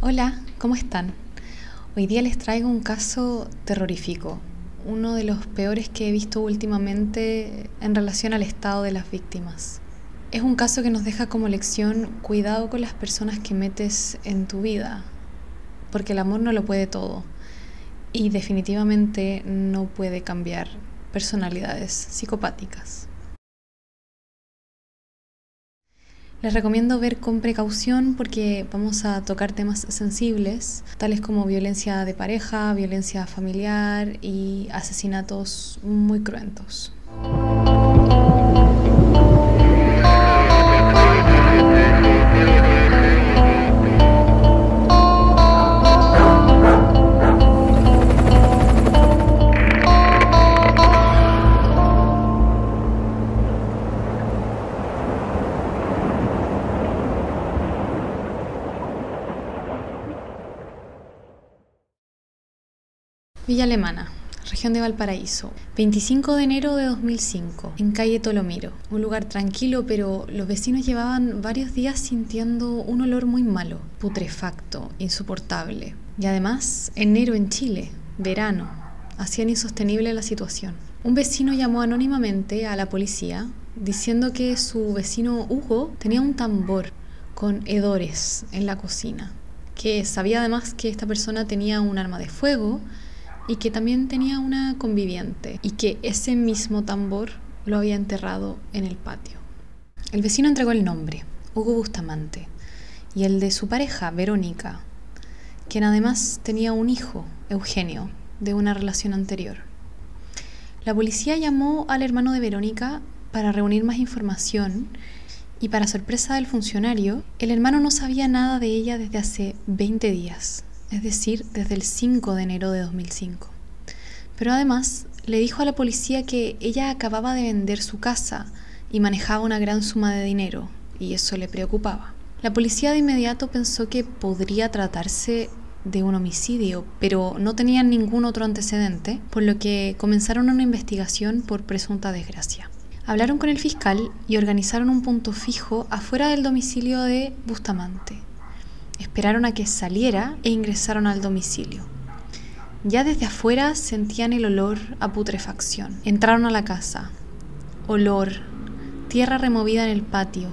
Hola, ¿cómo están? Hoy día les traigo un caso terrorífico, uno de los peores que he visto últimamente en relación al estado de las víctimas. Es un caso que nos deja como lección cuidado con las personas que metes en tu vida, porque el amor no lo puede todo y definitivamente no puede cambiar personalidades psicopáticas. Les recomiendo ver con precaución porque vamos a tocar temas sensibles, tales como violencia de pareja, violencia familiar y asesinatos muy cruentos. Villa Alemana, región de Valparaíso, 25 de enero de 2005, en calle Tolomiro, un lugar tranquilo, pero los vecinos llevaban varios días sintiendo un olor muy malo, putrefacto, insoportable. Y además, enero en Chile, verano, hacían insostenible la situación. Un vecino llamó anónimamente a la policía diciendo que su vecino Hugo tenía un tambor con hedores en la cocina, que sabía además que esta persona tenía un arma de fuego y que también tenía una conviviente y que ese mismo tambor lo había enterrado en el patio. El vecino entregó el nombre, Hugo Bustamante, y el de su pareja, Verónica, quien además tenía un hijo, Eugenio, de una relación anterior. La policía llamó al hermano de Verónica para reunir más información y para sorpresa del funcionario, el hermano no sabía nada de ella desde hace 20 días es decir, desde el 5 de enero de 2005. Pero además le dijo a la policía que ella acababa de vender su casa y manejaba una gran suma de dinero, y eso le preocupaba. La policía de inmediato pensó que podría tratarse de un homicidio, pero no tenían ningún otro antecedente, por lo que comenzaron una investigación por presunta desgracia. Hablaron con el fiscal y organizaron un punto fijo afuera del domicilio de Bustamante. Esperaron a que saliera e ingresaron al domicilio. Ya desde afuera sentían el olor a putrefacción. Entraron a la casa. Olor, tierra removida en el patio,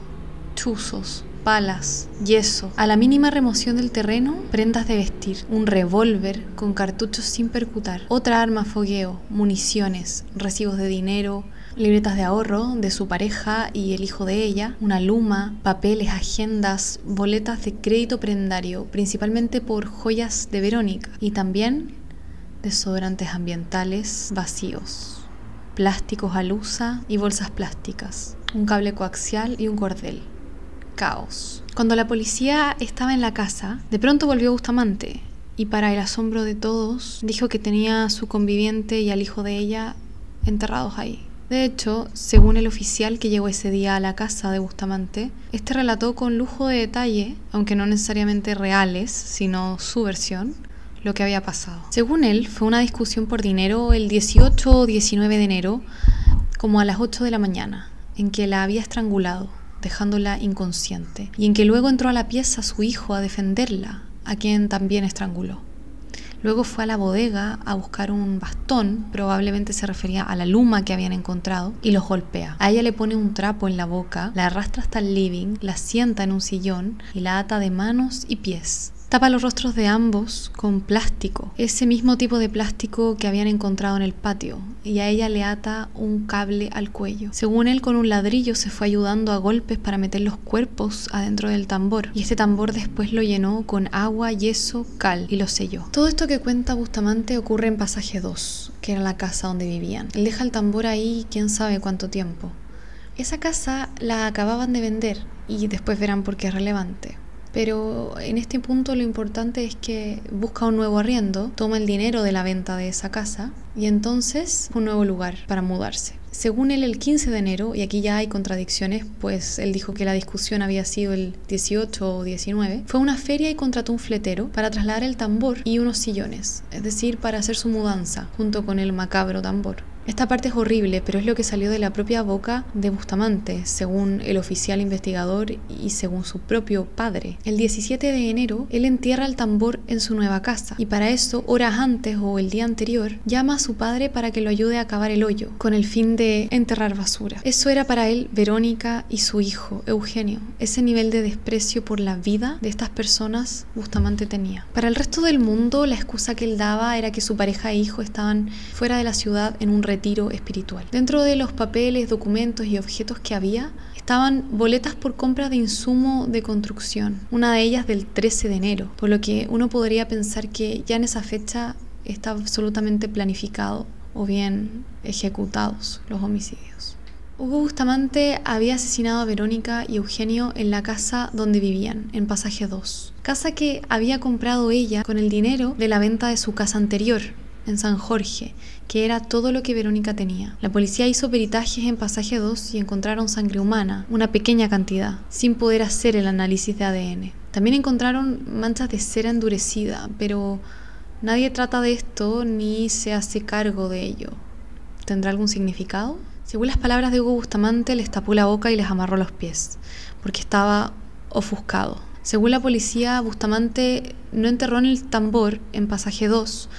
chuzos, palas, yeso. A la mínima remoción del terreno, prendas de vestir, un revólver con cartuchos sin percutar, otra arma fogueo, municiones, recibos de dinero, libretas de ahorro de su pareja y el hijo de ella, una luma, papeles, agendas, boletas de crédito prendario, principalmente por joyas de Verónica, y también desodorantes ambientales vacíos, plásticos alusa y bolsas plásticas, un cable coaxial y un cordel. Caos. Cuando la policía estaba en la casa, de pronto volvió Bustamante y para el asombro de todos dijo que tenía a su conviviente y al hijo de ella enterrados ahí. De hecho, según el oficial que llegó ese día a la casa de Bustamante, este relató con lujo de detalle, aunque no necesariamente reales, sino su versión, lo que había pasado. Según él, fue una discusión por dinero el 18 o 19 de enero, como a las 8 de la mañana, en que la había estrangulado, dejándola inconsciente, y en que luego entró a la pieza su hijo a defenderla, a quien también estranguló. Luego fue a la bodega a buscar un bastón, probablemente se refería a la luma que habían encontrado, y los golpea. A ella le pone un trapo en la boca, la arrastra hasta el living, la sienta en un sillón y la ata de manos y pies. Tapa los rostros de ambos con plástico, ese mismo tipo de plástico que habían encontrado en el patio, y a ella le ata un cable al cuello. Según él, con un ladrillo se fue ayudando a golpes para meter los cuerpos adentro del tambor, y este tambor después lo llenó con agua, yeso, cal y lo selló. Todo esto que cuenta Bustamante ocurre en pasaje 2, que era la casa donde vivían. Él deja el tambor ahí quién sabe cuánto tiempo. Esa casa la acababan de vender y después verán por qué es relevante. Pero en este punto lo importante es que busca un nuevo arriendo, toma el dinero de la venta de esa casa y entonces un nuevo lugar para mudarse. Según él, el 15 de enero, y aquí ya hay contradicciones, pues él dijo que la discusión había sido el 18 o 19, fue a una feria y contrató un fletero para trasladar el tambor y unos sillones, es decir, para hacer su mudanza junto con el macabro tambor. Esta parte es horrible, pero es lo que salió de la propia boca de Bustamante, según el oficial investigador y según su propio padre. El 17 de enero, él entierra el tambor en su nueva casa y para eso, horas antes o el día anterior, llama a su padre para que lo ayude a cavar el hoyo, con el fin de enterrar basura. Eso era para él Verónica y su hijo, Eugenio. Ese nivel de desprecio por la vida de estas personas Bustamante tenía. Para el resto del mundo, la excusa que él daba era que su pareja e hijo estaban fuera de la ciudad en un retiro espiritual. Dentro de los papeles, documentos y objetos que había, estaban boletas por compra de insumo de construcción, una de ellas del 13 de enero, por lo que uno podría pensar que ya en esa fecha está absolutamente planificado o bien ejecutados los homicidios. Hugo Bustamante había asesinado a Verónica y Eugenio en la casa donde vivían, en Pasaje 2, casa que había comprado ella con el dinero de la venta de su casa anterior, en San Jorge, que era todo lo que Verónica tenía. La policía hizo peritajes en Pasaje 2 y encontraron sangre humana, una pequeña cantidad, sin poder hacer el análisis de ADN. También encontraron manchas de cera endurecida, pero nadie trata de esto ni se hace cargo de ello. ¿Tendrá algún significado? Según las palabras de Hugo Bustamante, les tapó la boca y les amarró los pies, porque estaba ofuscado. Según la policía, Bustamante no enterró en el tambor en pasaje 2,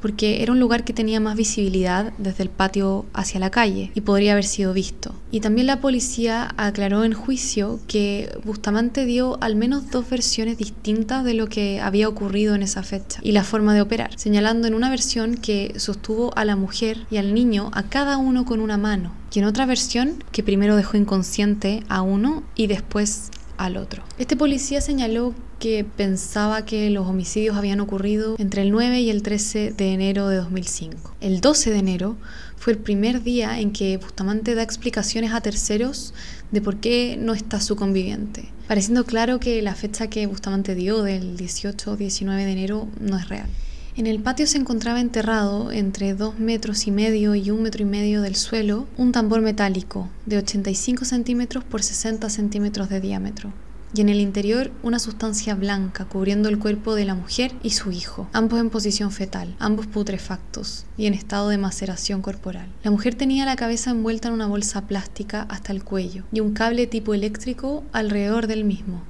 porque era un lugar que tenía más visibilidad desde el patio hacia la calle y podría haber sido visto. Y también la policía aclaró en juicio que Bustamante dio al menos dos versiones distintas de lo que había ocurrido en esa fecha y la forma de operar, señalando en una versión que sostuvo a la mujer y al niño a cada uno con una mano y en otra versión que primero dejó inconsciente a uno y después al otro. Este policía señaló que pensaba que los homicidios habían ocurrido entre el 9 y el 13 de enero de 2005. El 12 de enero fue el primer día en que Bustamante da explicaciones a terceros de por qué no está su conviviente, pareciendo claro que la fecha que Bustamante dio del 18 o 19 de enero no es real. En el patio se encontraba enterrado entre dos metros y medio y un metro y medio del suelo un tambor metálico de 85 centímetros por 60 centímetros de diámetro y en el interior una sustancia blanca cubriendo el cuerpo de la mujer y su hijo, ambos en posición fetal, ambos putrefactos y en estado de maceración corporal. La mujer tenía la cabeza envuelta en una bolsa plástica hasta el cuello y un cable tipo eléctrico alrededor del mismo,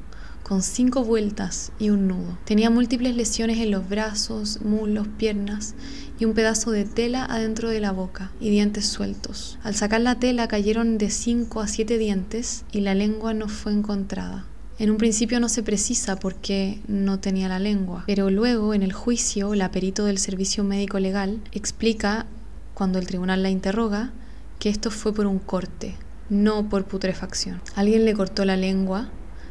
con cinco vueltas y un nudo. Tenía múltiples lesiones en los brazos, muslos, piernas y un pedazo de tela adentro de la boca y dientes sueltos. Al sacar la tela cayeron de cinco a siete dientes y la lengua no fue encontrada. En un principio no se precisa por qué no tenía la lengua, pero luego en el juicio la perito del Servicio Médico Legal explica, cuando el tribunal la interroga, que esto fue por un corte, no por putrefacción. Alguien le cortó la lengua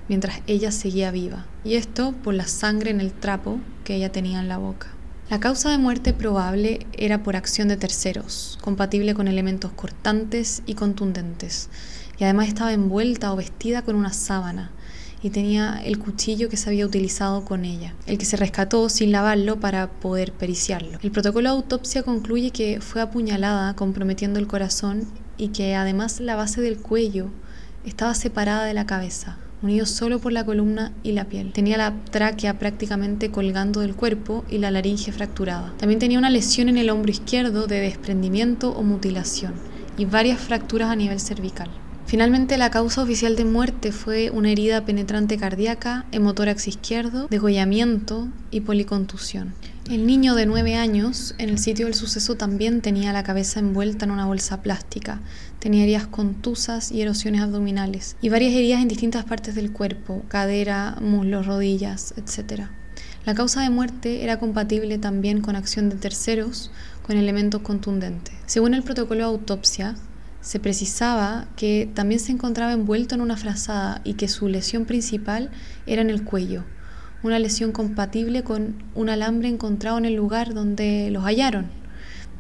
mientras ella seguía viva, y esto por la sangre en el trapo que ella tenía en la boca. La causa de muerte probable era por acción de terceros, compatible con elementos cortantes y contundentes, y además estaba envuelta o vestida con una sábana, y tenía el cuchillo que se había utilizado con ella, el que se rescató sin lavarlo para poder periciarlo. El protocolo de autopsia concluye que fue apuñalada comprometiendo el corazón y que además la base del cuello estaba separada de la cabeza, unido solo por la columna y la piel. Tenía la tráquea prácticamente colgando del cuerpo y la laringe fracturada. También tenía una lesión en el hombro izquierdo de desprendimiento o mutilación y varias fracturas a nivel cervical. Finalmente, la causa oficial de muerte fue una herida penetrante cardíaca, hemotórax izquierdo, degollamiento y policontusión. El niño de 9 años en el sitio del suceso también tenía la cabeza envuelta en una bolsa plástica, tenía heridas contusas y erosiones abdominales y varias heridas en distintas partes del cuerpo, cadera, muslos, rodillas, etc. La causa de muerte era compatible también con acción de terceros con elementos contundentes. Según el protocolo de autopsia, se precisaba que también se encontraba envuelto en una frazada y que su lesión principal era en el cuello, una lesión compatible con un alambre encontrado en el lugar donde los hallaron,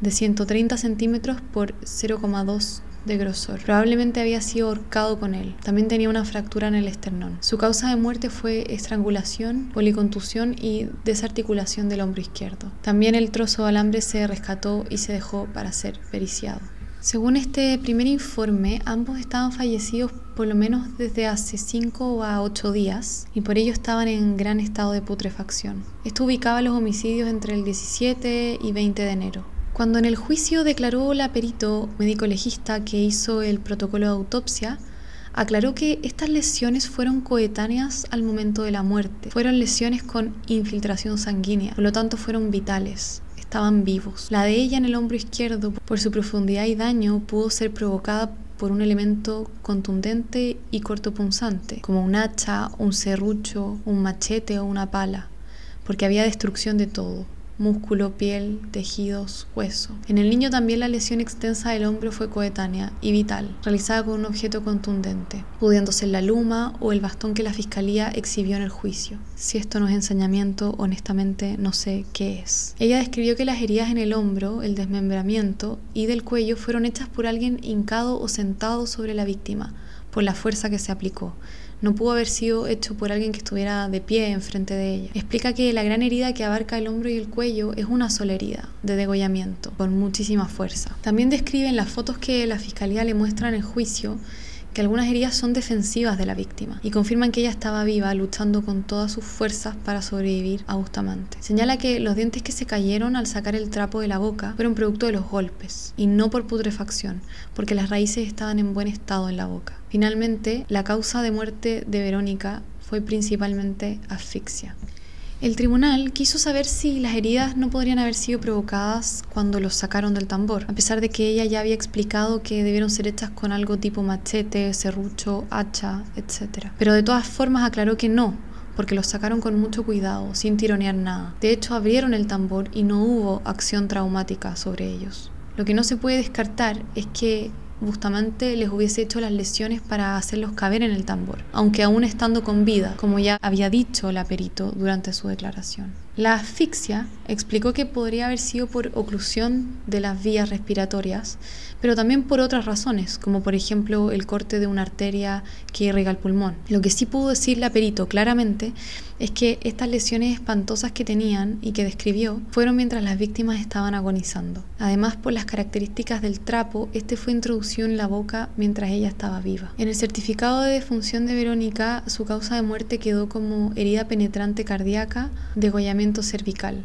de 130 centímetros por 0,2 de grosor. Probablemente había sido ahorcado con él. También tenía una fractura en el esternón. Su causa de muerte fue estrangulación, policontusión y desarticulación del hombro izquierdo. También el trozo de alambre se rescató y se dejó para ser periciado. Según este primer informe, ambos estaban fallecidos por lo menos desde hace 5 a 8 días y por ello estaban en gran estado de putrefacción. Esto ubicaba los homicidios entre el 17 y 20 de enero. Cuando en el juicio declaró la perito médico legista que hizo el protocolo de autopsia, aclaró que estas lesiones fueron coetáneas al momento de la muerte. Fueron lesiones con infiltración sanguínea, por lo tanto fueron vitales. Estaban vivos. La de ella en el hombro izquierdo, por su profundidad y daño, pudo ser provocada por un elemento contundente y cortopunzante, como un hacha, un serrucho, un machete o una pala, porque había destrucción de todo músculo, piel, tejidos, hueso. En el niño también la lesión extensa del hombro fue coetánea y vital, realizada con un objeto contundente, pudiendo ser la luma o el bastón que la fiscalía exhibió en el juicio. Si esto no es ensañamiento, honestamente no sé qué es. Ella describió que las heridas en el hombro, el desmembramiento y del cuello fueron hechas por alguien hincado o sentado sobre la víctima, por la fuerza que se aplicó no pudo haber sido hecho por alguien que estuviera de pie enfrente de ella. Explica que la gran herida que abarca el hombro y el cuello es una sola herida de degollamiento, con muchísima fuerza. También describe en las fotos que la fiscalía le muestra en el juicio que algunas heridas son defensivas de la víctima y confirman que ella estaba viva luchando con todas sus fuerzas para sobrevivir a Bustamante. Señala que los dientes que se cayeron al sacar el trapo de la boca fueron producto de los golpes y no por putrefacción, porque las raíces estaban en buen estado en la boca. Finalmente, la causa de muerte de Verónica fue principalmente asfixia. El tribunal quiso saber si las heridas no podrían haber sido provocadas cuando los sacaron del tambor, a pesar de que ella ya había explicado que debieron ser hechas con algo tipo machete, serrucho, hacha, etc. Pero de todas formas aclaró que no, porque los sacaron con mucho cuidado, sin tironear nada. De hecho, abrieron el tambor y no hubo acción traumática sobre ellos. Lo que no se puede descartar es que Bustamante les hubiese hecho las lesiones para hacerlos caber en el tambor, aunque aún estando con vida, como ya había dicho la perito durante su declaración. La asfixia explicó que podría haber sido por oclusión de las vías respiratorias, pero también por otras razones, como por ejemplo el corte de una arteria que irriga el pulmón. Lo que sí pudo decir la perito claramente es que estas lesiones espantosas que tenían y que describió fueron mientras las víctimas estaban agonizando. Además, por las características del trapo, este fue introducido en la boca mientras ella estaba viva. En el certificado de defunción de Verónica, su causa de muerte quedó como herida penetrante cardíaca, degollamiento cervical.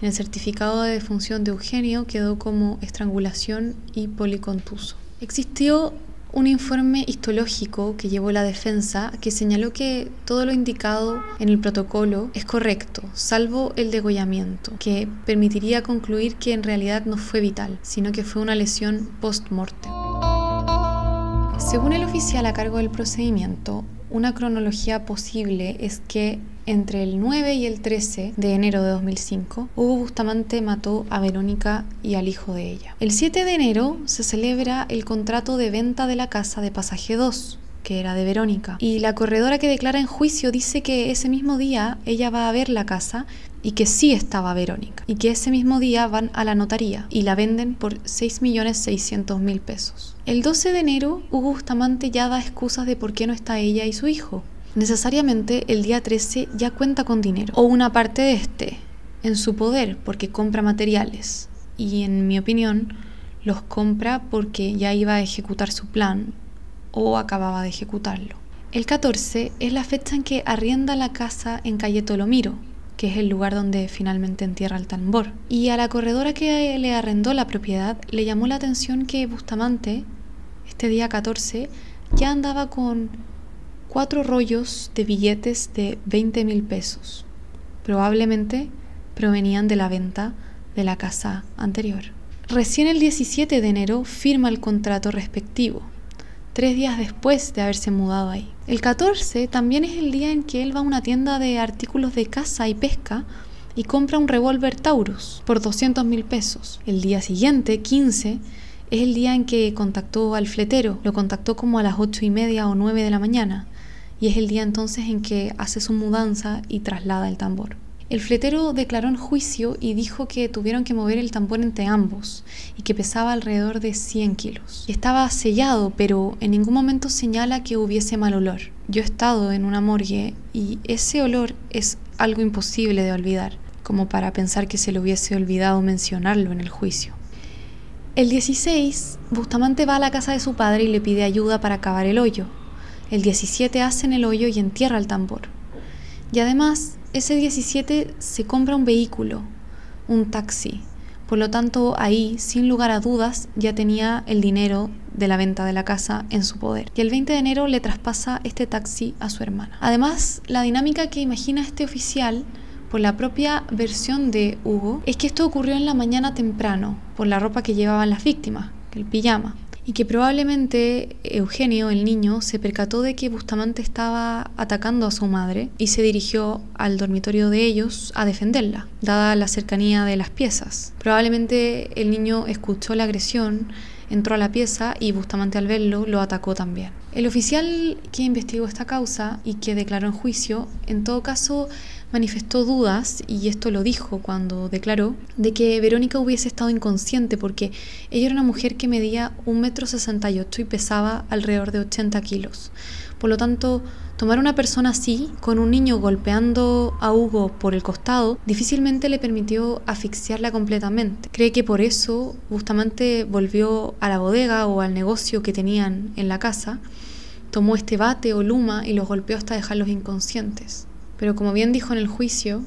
En el certificado de defunción de Eugenio quedó como estrangulación y policontuso. Existió un informe histológico que llevó la defensa que señaló que todo lo indicado en el protocolo es correcto, salvo el degollamiento, que permitiría concluir que en realidad no fue vital, sino que fue una lesión post-mortem. Según el oficial a cargo del procedimiento, una cronología posible es que entre el 9 y el 13 de enero de 2005, Hugo Bustamante mató a Verónica y al hijo de ella. El 7 de enero se celebra el contrato de venta de la casa de Pasaje 2, que era de Verónica. Y la corredora que declara en juicio dice que ese mismo día ella va a ver la casa y que sí estaba Verónica. Y que ese mismo día van a la notaría y la venden por 6.600.000 pesos. El 12 de enero, Hugo Bustamante ya da excusas de por qué no está ella y su hijo necesariamente el día 13 ya cuenta con dinero o una parte de este en su poder porque compra materiales y en mi opinión los compra porque ya iba a ejecutar su plan o acababa de ejecutarlo. El 14 es la fecha en que arrienda la casa en calle Tolomiro, que es el lugar donde finalmente entierra el tambor. Y a la corredora que le arrendó la propiedad le llamó la atención que Bustamante, este día 14, ya andaba con cuatro rollos de billetes de 20 mil pesos. Probablemente provenían de la venta de la casa anterior. Recién el 17 de enero firma el contrato respectivo, tres días después de haberse mudado ahí. El 14 también es el día en que él va a una tienda de artículos de caza y pesca y compra un revólver Taurus por 200 mil pesos. El día siguiente, 15, es el día en que contactó al fletero. Lo contactó como a las ocho y media o 9 de la mañana y es el día entonces en que hace su mudanza y traslada el tambor. El fletero declaró en juicio y dijo que tuvieron que mover el tambor entre ambos y que pesaba alrededor de 100 kilos. Estaba sellado, pero en ningún momento señala que hubiese mal olor. Yo he estado en una morgue y ese olor es algo imposible de olvidar, como para pensar que se le hubiese olvidado mencionarlo en el juicio. El 16, Bustamante va a la casa de su padre y le pide ayuda para cavar el hoyo. El 17 en el hoyo y entierra el tambor. Y además, ese 17 se compra un vehículo, un taxi, Por lo tanto, ahí, sin lugar a dudas, ya tenía el dinero de la venta de la casa en su poder. Y el 20 de enero le traspasa este taxi a su hermana. Además, la dinámica que imagina este oficial por la propia versión de Hugo, es que esto ocurrió en la mañana temprano, por la ropa que llevaban las víctimas, el pijama y que probablemente Eugenio, el niño, se percató de que Bustamante estaba atacando a su madre y se dirigió al dormitorio de ellos a defenderla, dada la cercanía de las piezas. Probablemente el niño escuchó la agresión, entró a la pieza y Bustamante al verlo lo atacó también. El oficial que investigó esta causa y que declaró en juicio, en todo caso, manifestó dudas, y esto lo dijo cuando declaró, de que Verónica hubiese estado inconsciente porque ella era una mujer que medía un metro sesenta y ocho y pesaba alrededor de 80 kilos. Por lo tanto, tomar una persona así, con un niño golpeando a Hugo por el costado, difícilmente le permitió asfixiarla completamente. Cree que por eso Bustamante volvió a la bodega o al negocio que tenían en la casa, tomó este bate o luma y los golpeó hasta dejarlos inconscientes. Pero como bien dijo en el juicio,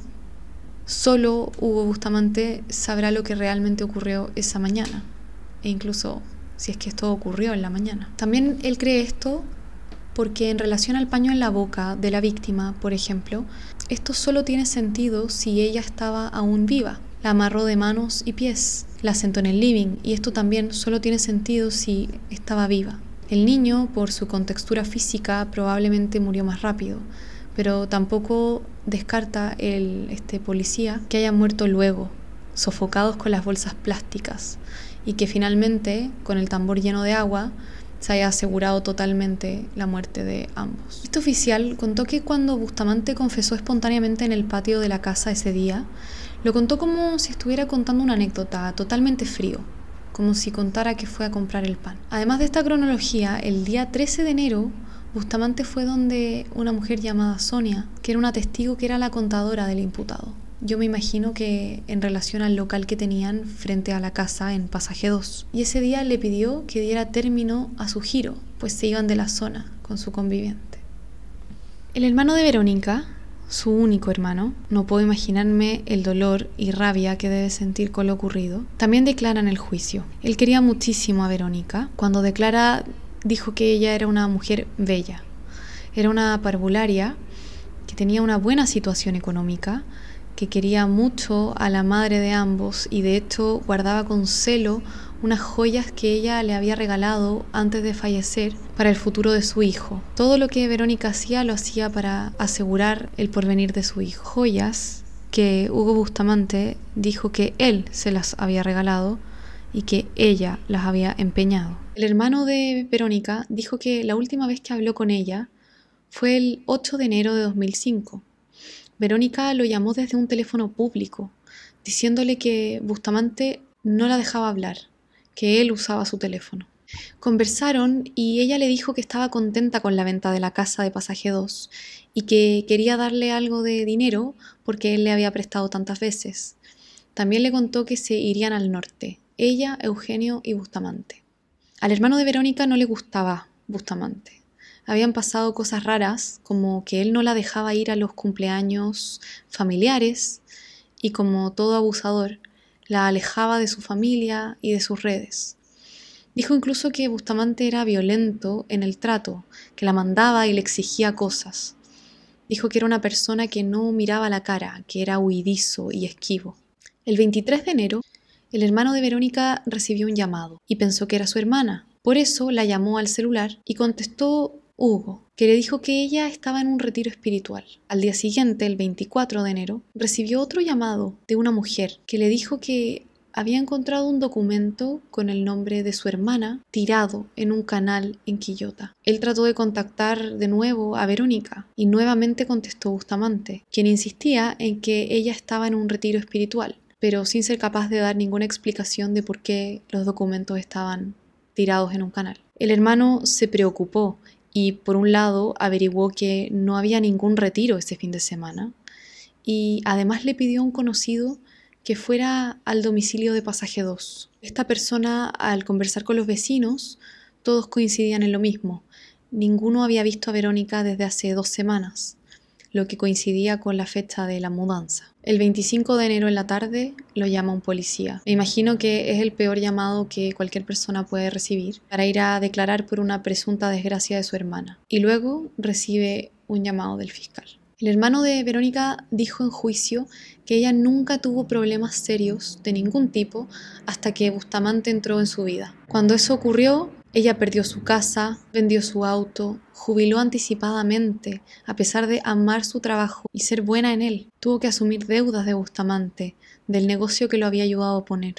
solo Hugo Bustamante sabrá lo que realmente ocurrió esa mañana, e incluso si es que esto ocurrió en la mañana. También él cree esto porque en relación al paño en la boca de la víctima, por ejemplo, esto solo tiene sentido si ella estaba aún viva. La amarró de manos y pies, la sentó en el living y esto también solo tiene sentido si estaba viva. El niño, por su contextura física, probablemente murió más rápido, pero tampoco descarta el este, policía que hayan muerto luego, sofocados con las bolsas plásticas, y que finalmente, con el tambor lleno de agua, se haya asegurado totalmente la muerte de ambos. Este oficial contó que cuando Bustamante confesó espontáneamente en el patio de la casa ese día, lo contó como si estuviera contando una anécdota, totalmente frío, como si contara que fue a comprar el pan. Además de esta cronología, el día 13 de enero Bustamante fue donde una mujer llamada Sonia, que era una testigo que era la contadora del imputado. Yo me imagino que en relación al local que tenían frente a la casa en Pasaje 2. Y ese día le pidió que diera término a su giro, pues se iban de la zona con su conviviente. El hermano de Verónica, su único hermano, no puedo imaginarme el dolor y rabia que debe sentir con lo ocurrido, también declara en el juicio. Él quería muchísimo a Verónica. Cuando declara dijo que ella era una mujer bella. Era una parvularia que tenía una buena situación económica, que quería mucho a la madre de ambos y de hecho guardaba con celo unas joyas que ella le había regalado antes de fallecer para el futuro de su hijo. Todo lo que Verónica hacía lo hacía para asegurar el porvenir de su hijo. Joyas que Hugo Bustamante dijo que él se las había regalado y que ella las había empeñado. El hermano de Verónica dijo que la última vez que habló con ella fue el 8 de enero de 2005. Verónica lo llamó desde un teléfono público, diciéndole que Bustamante no la dejaba hablar, que él usaba su teléfono. Conversaron y ella le dijo que estaba contenta con la venta de la casa de Pasaje 2 y que quería darle algo de dinero porque él le había prestado tantas veces. También le contó que se irían al norte, ella, Eugenio y Bustamante. Al hermano de Verónica no le gustaba Bustamante. Habían pasado cosas raras, como que él no la dejaba ir a los cumpleaños familiares y como todo abusador, la alejaba de su familia y de sus redes. Dijo incluso que Bustamante era violento en el trato, que la mandaba y le exigía cosas. Dijo que era una persona que no miraba la cara, que era huidizo y esquivo. El 23 de enero, el hermano de Verónica recibió un llamado y pensó que era su hermana. Por eso la llamó al celular y contestó Hugo, que le dijo que ella estaba en un retiro espiritual. Al día siguiente, el 24 de enero, recibió otro llamado de una mujer que le dijo que había encontrado un documento con el nombre de su hermana tirado en un canal en Quillota. Él trató de contactar de nuevo a Verónica y nuevamente contestó Bustamante, quien insistía en que ella estaba en un retiro espiritual pero sin ser capaz de dar ninguna explicación de por qué los documentos estaban tirados en un canal. El hermano se preocupó y por un lado averiguó que no había ningún retiro ese fin de semana y además le pidió a un conocido que fuera al domicilio de pasaje 2. Esta persona, al conversar con los vecinos, todos coincidían en lo mismo. Ninguno había visto a Verónica desde hace dos semanas. Lo que coincidía con la fecha de la mudanza. El 25 de enero en la tarde lo llama un policía. Me imagino que es el peor llamado que cualquier persona puede recibir para ir a declarar por una presunta desgracia de su hermana. Y luego recibe un llamado del fiscal. El hermano de Verónica dijo en juicio que ella nunca tuvo problemas serios de ningún tipo hasta que Bustamante entró en su vida. Cuando eso ocurrió, ella perdió su casa, vendió su auto, jubiló anticipadamente, a pesar de amar su trabajo y ser buena en él. Tuvo que asumir deudas de Bustamante, del negocio que lo había ayudado a poner.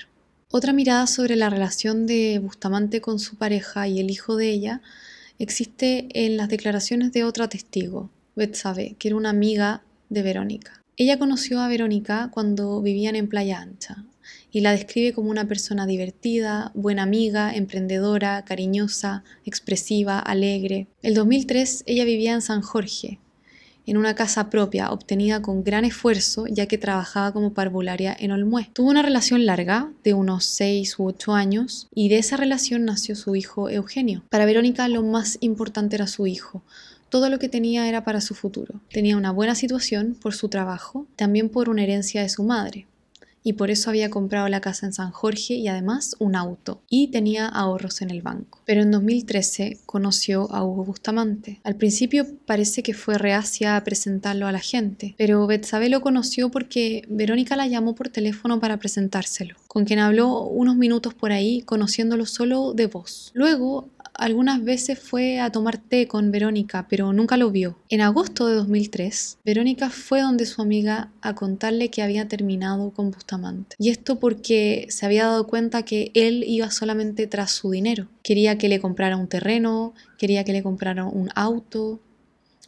Otra mirada sobre la relación de Bustamante con su pareja y el hijo de ella existe en las declaraciones de otra testigo, Betsabe, que era una amiga de Verónica. Ella conoció a Verónica cuando vivían en Playa Ancha, y la describe como una persona divertida, buena amiga, emprendedora, cariñosa, expresiva, alegre. El 2003 ella vivía en San Jorge, en una casa propia obtenida con gran esfuerzo ya que trabajaba como parvularia en Olmué. Tuvo una relación larga de unos 6 u 8 años y de esa relación nació su hijo Eugenio. Para Verónica lo más importante era su hijo. Todo lo que tenía era para su futuro. Tenía una buena situación por su trabajo, también por una herencia de su madre y por eso había comprado la casa en San Jorge y además un auto y tenía ahorros en el banco. Pero en 2013 conoció a Hugo Bustamante. Al principio parece que fue reacia a presentarlo a la gente, pero Betsabe lo conoció porque Verónica la llamó por teléfono para presentárselo, con quien habló unos minutos por ahí conociéndolo solo de voz. Luego algunas veces fue a tomar té con Verónica, pero nunca lo vio. En agosto de 2003, Verónica fue donde su amiga a contarle que había terminado con Bustamante. Y esto porque se había dado cuenta que él iba solamente tras su dinero. Quería que le comprara un terreno, quería que le comprara un auto,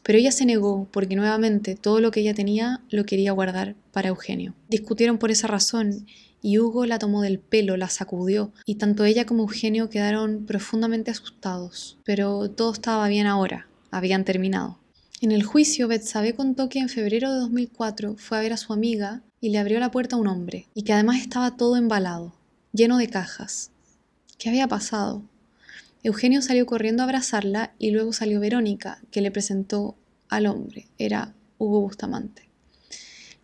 pero ella se negó porque nuevamente todo lo que ella tenía lo quería guardar para Eugenio. Discutieron por esa razón y Hugo la tomó del pelo, la sacudió, y tanto ella como Eugenio quedaron profundamente asustados. Pero todo estaba bien ahora, habían terminado. En el juicio, Betsabe contó que en febrero de 2004 fue a ver a su amiga y le abrió la puerta a un hombre, y que además estaba todo embalado, lleno de cajas. ¿Qué había pasado? Eugenio salió corriendo a abrazarla y luego salió Verónica, que le presentó al hombre. Era Hugo Bustamante.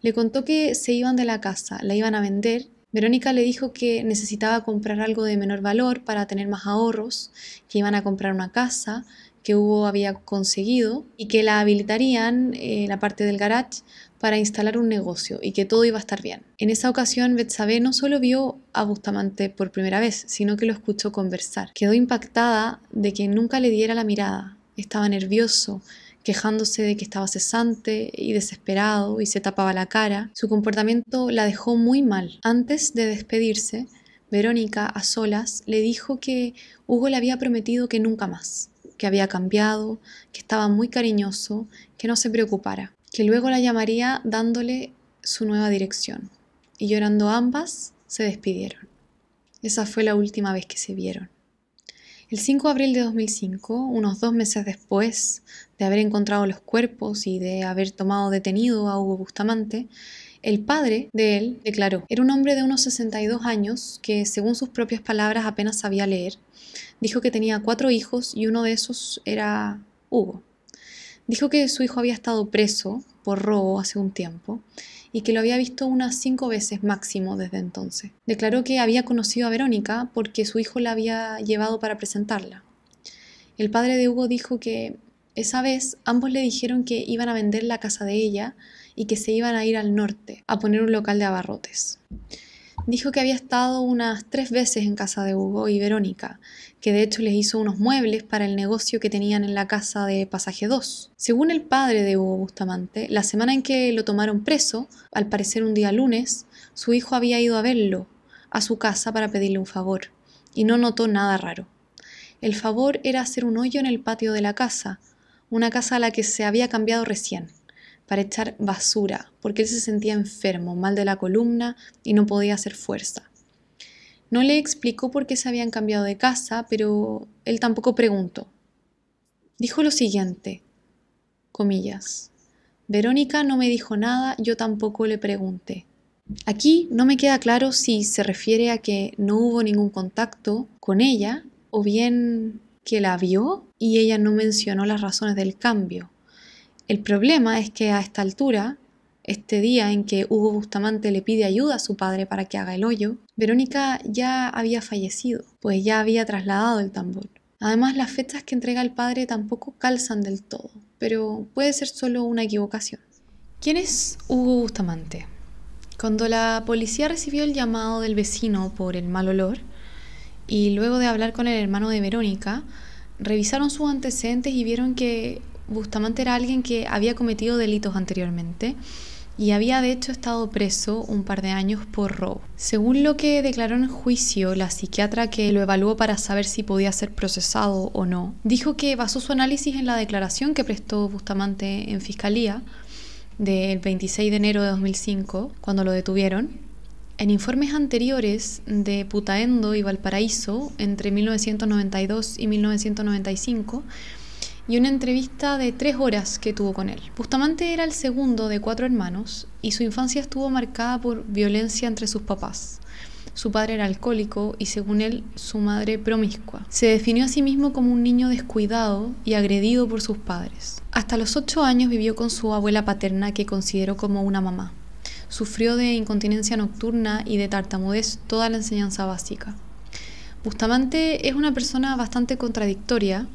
Le contó que se iban de la casa, la iban a vender Verónica le dijo que necesitaba comprar algo de menor valor para tener más ahorros, que iban a comprar una casa que Hugo había conseguido y que la habilitarían eh, la parte del garage para instalar un negocio y que todo iba a estar bien. En esa ocasión, Betsabe no solo vio a Bustamante por primera vez, sino que lo escuchó conversar. Quedó impactada de que nunca le diera la mirada. Estaba nervioso, quejándose de que estaba cesante y desesperado y se tapaba la cara. Su comportamiento la dejó muy mal. Antes de despedirse, Verónica, a solas, le dijo que Hugo le había prometido que nunca más, que había cambiado, que estaba muy cariñoso, que no se preocupara, que luego la llamaría dándole su nueva dirección. Y llorando ambas, se despidieron. Esa fue la última vez que se vieron. El 5 de abril de 2005, unos dos meses después de haber encontrado los cuerpos y de haber tomado detenido a Hugo Bustamante, el padre de él declaró, era un hombre de unos 62 años que, según sus propias palabras, apenas sabía leer. Dijo que tenía cuatro hijos y uno de esos era Hugo. Dijo que su hijo había estado preso por robo hace un tiempo y que lo había visto unas cinco veces máximo desde entonces. Declaró que había conocido a Verónica porque su hijo la había llevado para presentarla. El padre de Hugo dijo que esa vez ambos le dijeron que iban a vender la casa de ella y que se iban a ir al norte a poner un local de abarrotes. Dijo que había estado unas tres veces en casa de Hugo y Verónica, que de hecho les hizo unos muebles para el negocio que tenían en la casa de Pasaje 2. Según el padre de Hugo Bustamante, la semana en que lo tomaron preso, al parecer un día lunes, su hijo había ido a verlo a su casa para pedirle un favor, y no notó nada raro. El favor era hacer un hoyo en el patio de la casa, una casa a la que se había cambiado recién para echar basura, porque él se sentía enfermo, mal de la columna y no podía hacer fuerza. No le explicó por qué se habían cambiado de casa, pero él tampoco preguntó. Dijo lo siguiente, Verónica no me dijo nada, yo tampoco le pregunté. Aquí no me queda claro si se refiere a que no hubo ningún contacto con ella o bien que la vio y ella no mencionó las razones del cambio El problema es que a esta altura, este día en que Hugo Bustamante le pide ayuda a su padre para que haga el hoyo, Verónica ya había fallecido, pues ya había trasladado el tambor. Además, las fechas que entrega el padre tampoco calzan del todo, pero puede ser solo una equivocación. ¿Quién es Hugo Bustamante? Cuando la policía recibió el llamado del vecino por el mal olor, y luego de hablar con el hermano de Verónica, revisaron sus antecedentes y vieron que Bustamante era alguien que había cometido delitos anteriormente y había de hecho estado preso un par de años por robo. Según lo que declaró en juicio la psiquiatra que lo evaluó para saber si podía ser procesado o no, dijo que basó su análisis en la declaración que prestó Bustamante en fiscalía del 26 de enero de 2005, cuando lo detuvieron, en informes anteriores de Putaendo y Valparaíso, entre 1992 y 1995, y una entrevista de tres horas que tuvo con él. Bustamante era el segundo de cuatro hermanos y su infancia estuvo marcada por violencia entre sus papás. Su padre era alcohólico y según él su madre promiscua. Se definió a sí mismo como un niño descuidado y agredido por sus padres. Hasta los ocho años vivió con su abuela paterna que consideró como una mamá. Sufrió de incontinencia nocturna y de tartamudez toda la enseñanza básica. Bustamante es una persona bastante contradictoria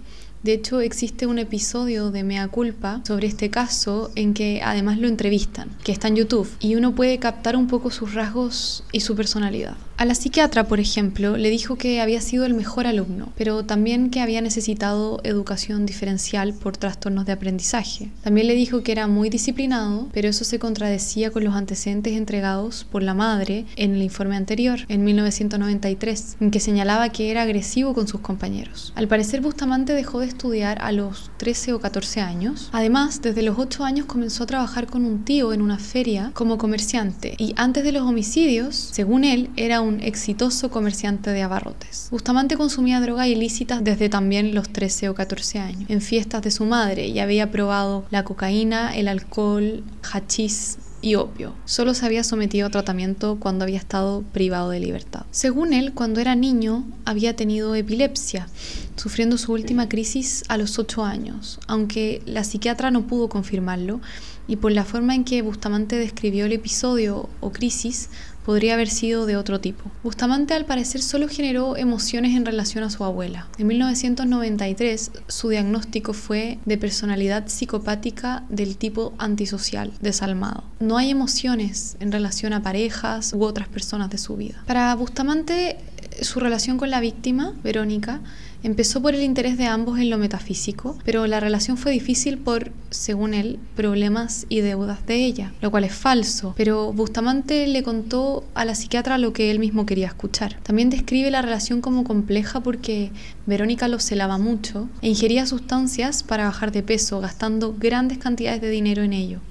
de hecho, existe un episodio de Mea Culpa sobre este caso en que además lo entrevistan, que está en YouTube, y uno puede captar un poco sus rasgos y su personalidad. A la psiquiatra, por ejemplo, le dijo que había sido el mejor alumno, pero también que había necesitado educación diferencial por trastornos de aprendizaje. También le dijo que era muy disciplinado, pero eso se contradecía con los antecedentes entregados por la madre en el informe anterior, en 1993, en que señalaba que era agresivo con sus compañeros. Al parecer, Bustamante dejó de estudiar a los 13 o 14 años. Además, desde los 8 años comenzó a trabajar con un tío en una feria como comerciante y antes de los homicidios, según él, era un exitoso comerciante de abarrotes. Bustamante consumía drogas ilícitas desde también los 13 o 14 años, en fiestas de su madre, y había probado la cocaína, el alcohol, hachís, y opio. Solo se había sometido a tratamiento cuando había estado privado de libertad. Según él, cuando era niño había tenido epilepsia, sufriendo su última crisis a los 8 años, aunque la psiquiatra no pudo confirmarlo y por la forma en que Bustamante describió el episodio o crisis, podría haber sido de otro tipo. Bustamante al parecer solo generó emociones en relación a su abuela. En 1993 su diagnóstico fue de personalidad psicopática del tipo antisocial, desalmado. No hay emociones en relación a parejas u otras personas de su vida. Para Bustamante su relación con la víctima, Verónica, Empezó por el interés de ambos en lo metafísico, pero la relación fue difícil por, según él, problemas y deudas de ella, lo cual es falso, pero Bustamante le contó a la psiquiatra lo que él mismo quería escuchar. También describe la relación como compleja porque Verónica lo celaba mucho e ingería sustancias para bajar de peso, gastando grandes cantidades de dinero en ello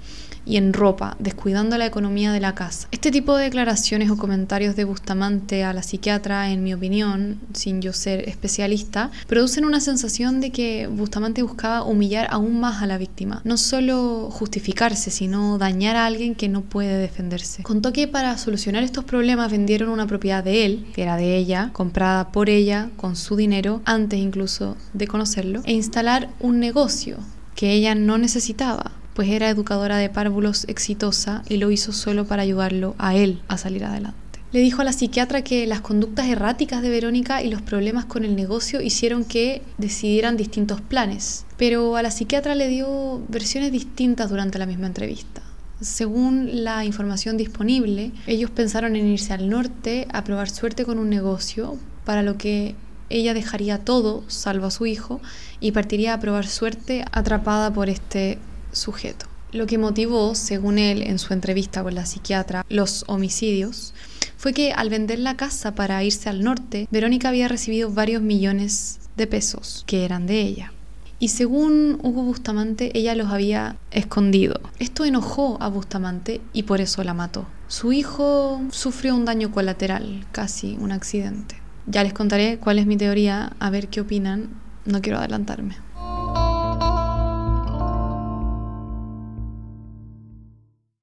y en ropa, descuidando la economía de la casa. Este tipo de declaraciones o comentarios de Bustamante a la psiquiatra, en mi opinión, sin yo ser especialista, producen una sensación de que Bustamante buscaba humillar aún más a la víctima, no solo justificarse, sino dañar a alguien que no puede defenderse. Contó que para solucionar estos problemas vendieron una propiedad de él, que era de ella, comprada por ella, con su dinero, antes incluso de conocerlo, e instalar un negocio que ella no necesitaba pues era educadora de párvulos exitosa y lo hizo solo para ayudarlo a él a salir adelante. Le dijo a la psiquiatra que las conductas erráticas de Verónica y los problemas con el negocio hicieron que decidieran distintos planes, pero a la psiquiatra le dio versiones distintas durante la misma entrevista. Según la información disponible, ellos pensaron en irse al norte a probar suerte con un negocio, para lo que ella dejaría todo, salvo a su hijo, y partiría a probar suerte atrapada por este sujeto. Lo que motivó, según él en su entrevista con la psiquiatra, los homicidios, fue que al vender la casa para irse al norte, Verónica había recibido varios millones de pesos que eran de ella. Y según Hugo Bustamante, ella los había escondido. Esto enojó a Bustamante y por eso la mató. Su hijo sufrió un daño colateral, casi un accidente. Ya les contaré cuál es mi teoría, a ver qué opinan. No quiero adelantarme.